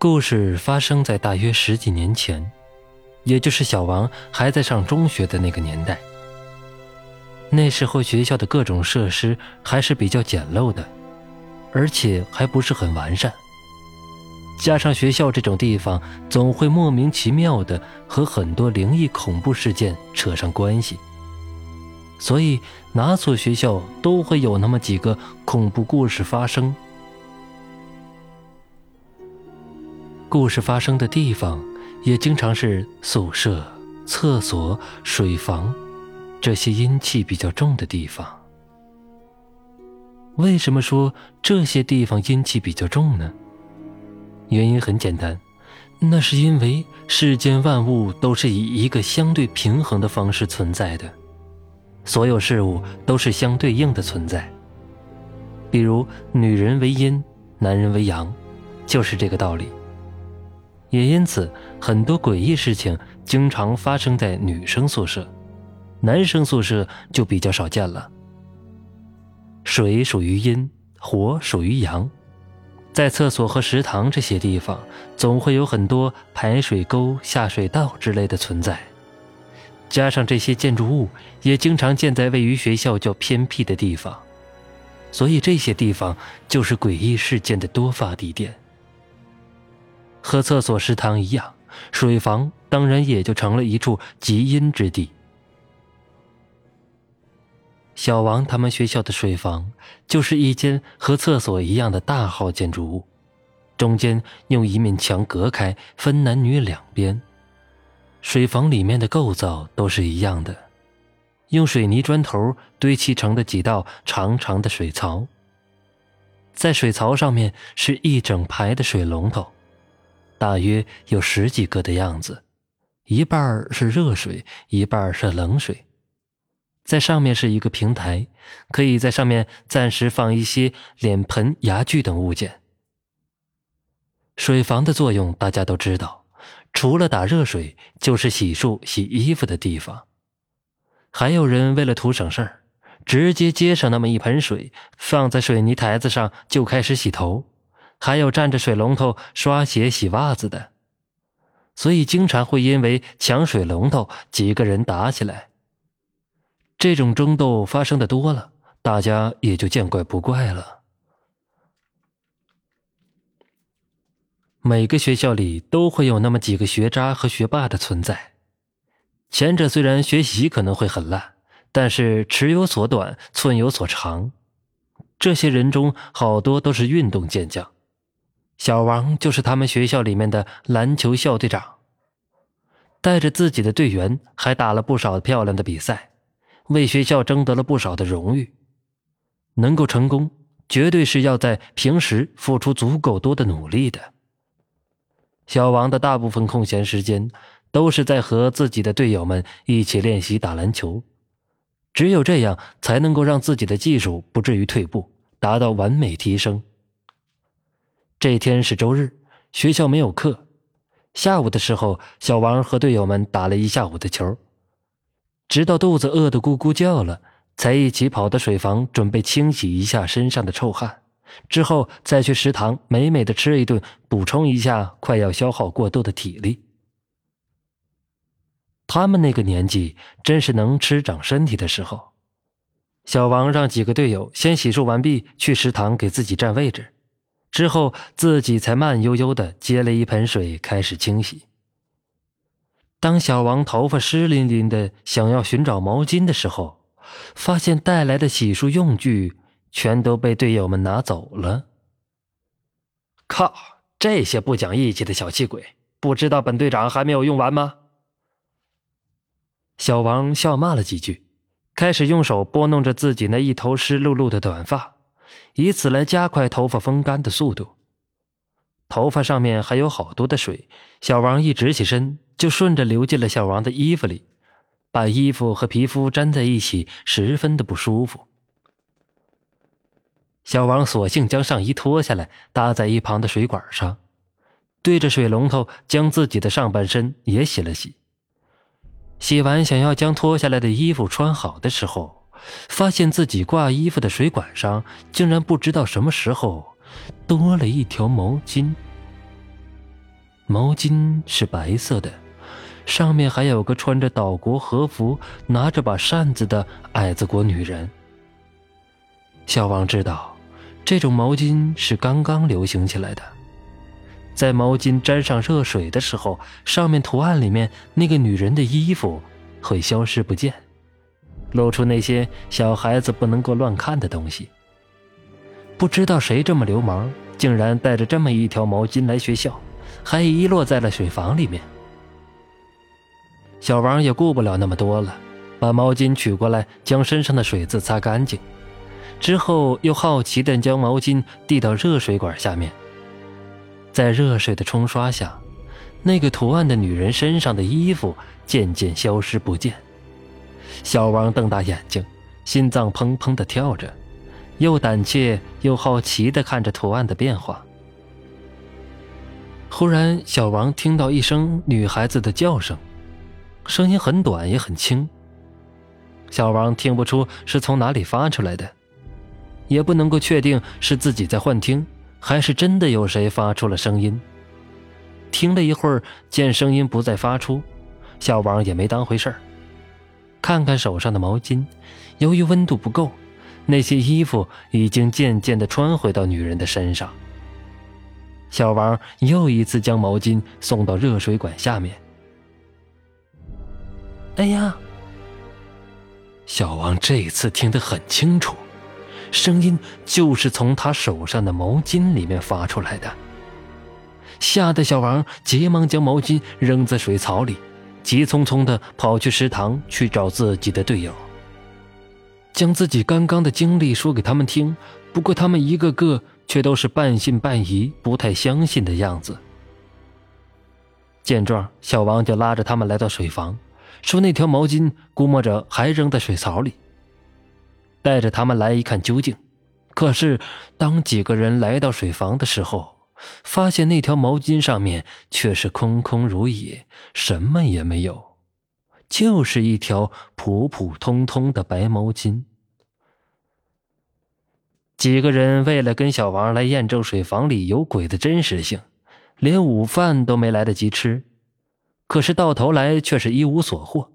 故事发生在大约十几年前，也就是小王还在上中学的那个年代。那时候学校的各种设施还是比较简陋的，而且还不是很完善。加上学校这种地方总会莫名其妙的和很多灵异恐怖事件扯上关系，所以哪所学校都会有那么几个恐怖故事发生。故事发生的地方也经常是宿舍、厕所、水房。这些阴气比较重的地方，为什么说这些地方阴气比较重呢？原因很简单，那是因为世间万物都是以一个相对平衡的方式存在的，所有事物都是相对应的存在。比如女人为阴，男人为阳，就是这个道理。也因此，很多诡异事情经常发生在女生宿舍。男生宿舍就比较少见了。水属于阴，火属于阳，在厕所和食堂这些地方，总会有很多排水沟、下水道之类的存在。加上这些建筑物也经常建在位于学校较偏僻的地方，所以这些地方就是诡异事件的多发地点。和厕所、食堂一样，水房当然也就成了一处极阴之地。小王他们学校的水房就是一间和厕所一样的大号建筑物，中间用一面墙隔开，分男女两边。水房里面的构造都是一样的，用水泥砖头堆砌成的几道长长的水槽。在水槽上面是一整排的水龙头，大约有十几个的样子，一半是热水，一半是冷水。在上面是一个平台，可以在上面暂时放一些脸盆、牙具等物件。水房的作用大家都知道，除了打热水，就是洗漱、洗衣服的地方。还有人为了图省事儿，直接接上那么一盆水，放在水泥台子上就开始洗头，还有站着水龙头刷鞋、洗袜子的。所以经常会因为抢水龙头，几个人打起来。这种争斗发生的多了，大家也就见怪不怪了。每个学校里都会有那么几个学渣和学霸的存在，前者虽然学习可能会很烂，但是尺有所短，寸有所长。这些人中好多都是运动健将，小王就是他们学校里面的篮球校队长，带着自己的队员还打了不少漂亮的比赛。为学校争得了不少的荣誉，能够成功，绝对是要在平时付出足够多的努力的。小王的大部分空闲时间都是在和自己的队友们一起练习打篮球，只有这样才能够让自己的技术不至于退步，达到完美提升。这天是周日，学校没有课，下午的时候，小王和队友们打了一下午的球。直到肚子饿得咕咕叫了，才一起跑到水房，准备清洗一下身上的臭汗，之后再去食堂美美的吃一顿，补充一下快要消耗过度的体力。他们那个年纪真是能吃长身体的时候。小王让几个队友先洗漱完毕，去食堂给自己占位置，之后自己才慢悠悠的接了一盆水开始清洗。当小王头发湿淋淋的，想要寻找毛巾的时候，发现带来的洗漱用具全都被队友们拿走了。靠！这些不讲义气的小气鬼，不知道本队长还没有用完吗？小王笑骂了几句，开始用手拨弄着自己那一头湿漉漉的短发，以此来加快头发风干的速度。头发上面还有好多的水，小王一直起身。就顺着流进了小王的衣服里，把衣服和皮肤粘在一起，十分的不舒服。小王索性将上衣脱下来，搭在一旁的水管上，对着水龙头将自己的上半身也洗了洗。洗完，想要将脱下来的衣服穿好的时候，发现自己挂衣服的水管上竟然不知道什么时候多了一条毛巾。毛巾是白色的，上面还有个穿着岛国和服、拿着把扇子的矮子国女人。小王知道，这种毛巾是刚刚流行起来的。在毛巾沾上热水的时候，上面图案里面那个女人的衣服会消失不见，露出那些小孩子不能够乱看的东西。不知道谁这么流氓，竟然带着这么一条毛巾来学校，还遗落在了水房里面。小王也顾不了那么多了，把毛巾取过来，将身上的水渍擦干净，之后又好奇地将毛巾递到热水管下面。在热水的冲刷下，那个图案的女人身上的衣服渐渐消失不见。小王瞪大眼睛，心脏砰砰地跳着，又胆怯又好奇地看着图案的变化。忽然，小王听到一声女孩子的叫声，声音很短也很轻。小王听不出是从哪里发出来的，也不能够确定是自己在幻听。还是真的有谁发出了声音？听了一会儿，见声音不再发出，小王也没当回事儿。看看手上的毛巾，由于温度不够，那些衣服已经渐渐地穿回到女人的身上。小王又一次将毛巾送到热水管下面。哎呀！小王这次听得很清楚。声音就是从他手上的毛巾里面发出来的，吓得小王急忙将毛巾扔在水槽里，急匆匆地跑去食堂去找自己的队友，将自己刚刚的经历说给他们听。不过他们一个个却都是半信半疑、不太相信的样子。见状，小王就拉着他们来到水房，说那条毛巾估摸着还扔在水槽里。带着他们来一看究竟，可是当几个人来到水房的时候，发现那条毛巾上面却是空空如也，什么也没有，就是一条普普通通的白毛巾。几个人为了跟小王来验证水房里有鬼的真实性，连午饭都没来得及吃，可是到头来却是一无所获，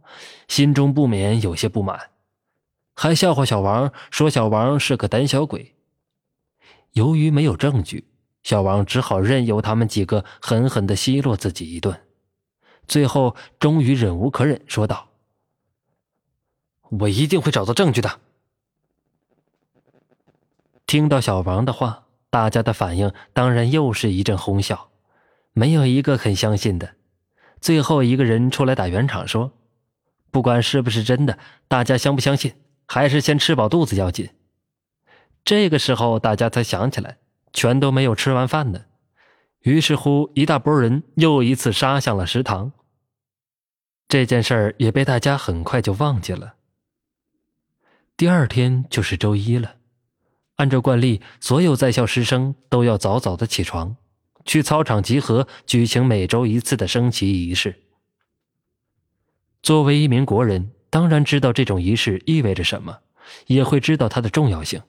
心中不免有些不满。还笑话小王，说小王是个胆小鬼。由于没有证据，小王只好任由他们几个狠狠的奚落自己一顿。最后，终于忍无可忍，说道：“我一定会找到证据的。”听到小王的话，大家的反应当然又是一阵哄笑，没有一个肯相信的。最后一个人出来打圆场，说：“不管是不是真的，大家相不相信？”还是先吃饱肚子要紧。这个时候，大家才想起来，全都没有吃完饭呢。于是乎，一大波人又一次杀向了食堂。这件事儿也被大家很快就忘记了。第二天就是周一了，按照惯例，所有在校师生都要早早的起床，去操场集合，举行每周一次的升旗仪式。作为一名国人。当然知道这种仪式意味着什么，也会知道它的重要性。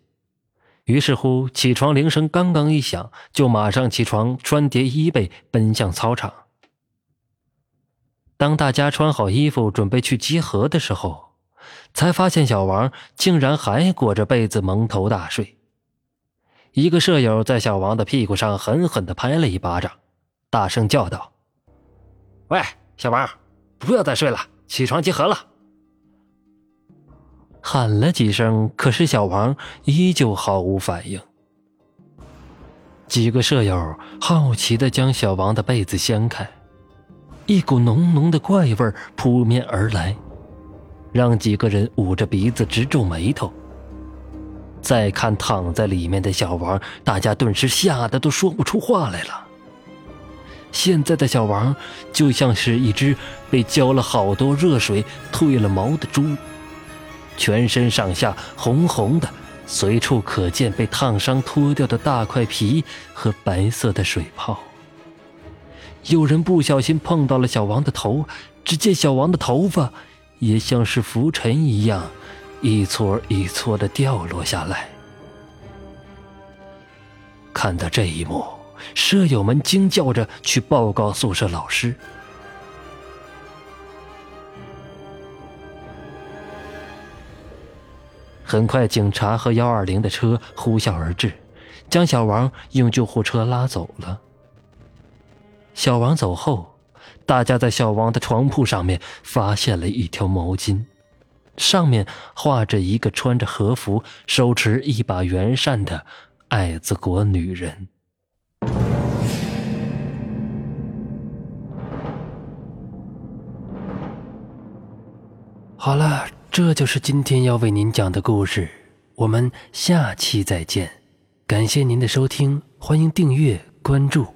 于是乎，起床铃声刚刚一响，就马上起床，穿叠衣被，奔向操场。当大家穿好衣服准备去集合的时候，才发现小王竟然还裹着被子蒙头大睡。一个舍友在小王的屁股上狠狠地拍了一巴掌，大声叫道：“喂，小王，不要再睡了，起床集合了！”喊了几声，可是小王依旧毫无反应。几个舍友好奇的将小王的被子掀开，一股浓浓的怪味扑面而来，让几个人捂着鼻子直皱眉头。再看躺在里面的小王，大家顿时吓得都说不出话来了。现在的小王就像是一只被浇了好多热水、褪了毛的猪。全身上下红红的，随处可见被烫伤脱掉的大块皮和白色的水泡。有人不小心碰到了小王的头，只见小王的头发也像是浮尘一样，一撮一撮的掉落下来。看到这一幕，舍友们惊叫着去报告宿舍老师。很快，警察和幺二零的车呼啸而至，将小王用救护车拉走了。小王走后，大家在小王的床铺上面发现了一条毛巾，上面画着一个穿着和服、手持一把圆扇的爱子国女人。好了，这就是今天要为您讲的故事，我们下期再见。感谢您的收听，欢迎订阅关注。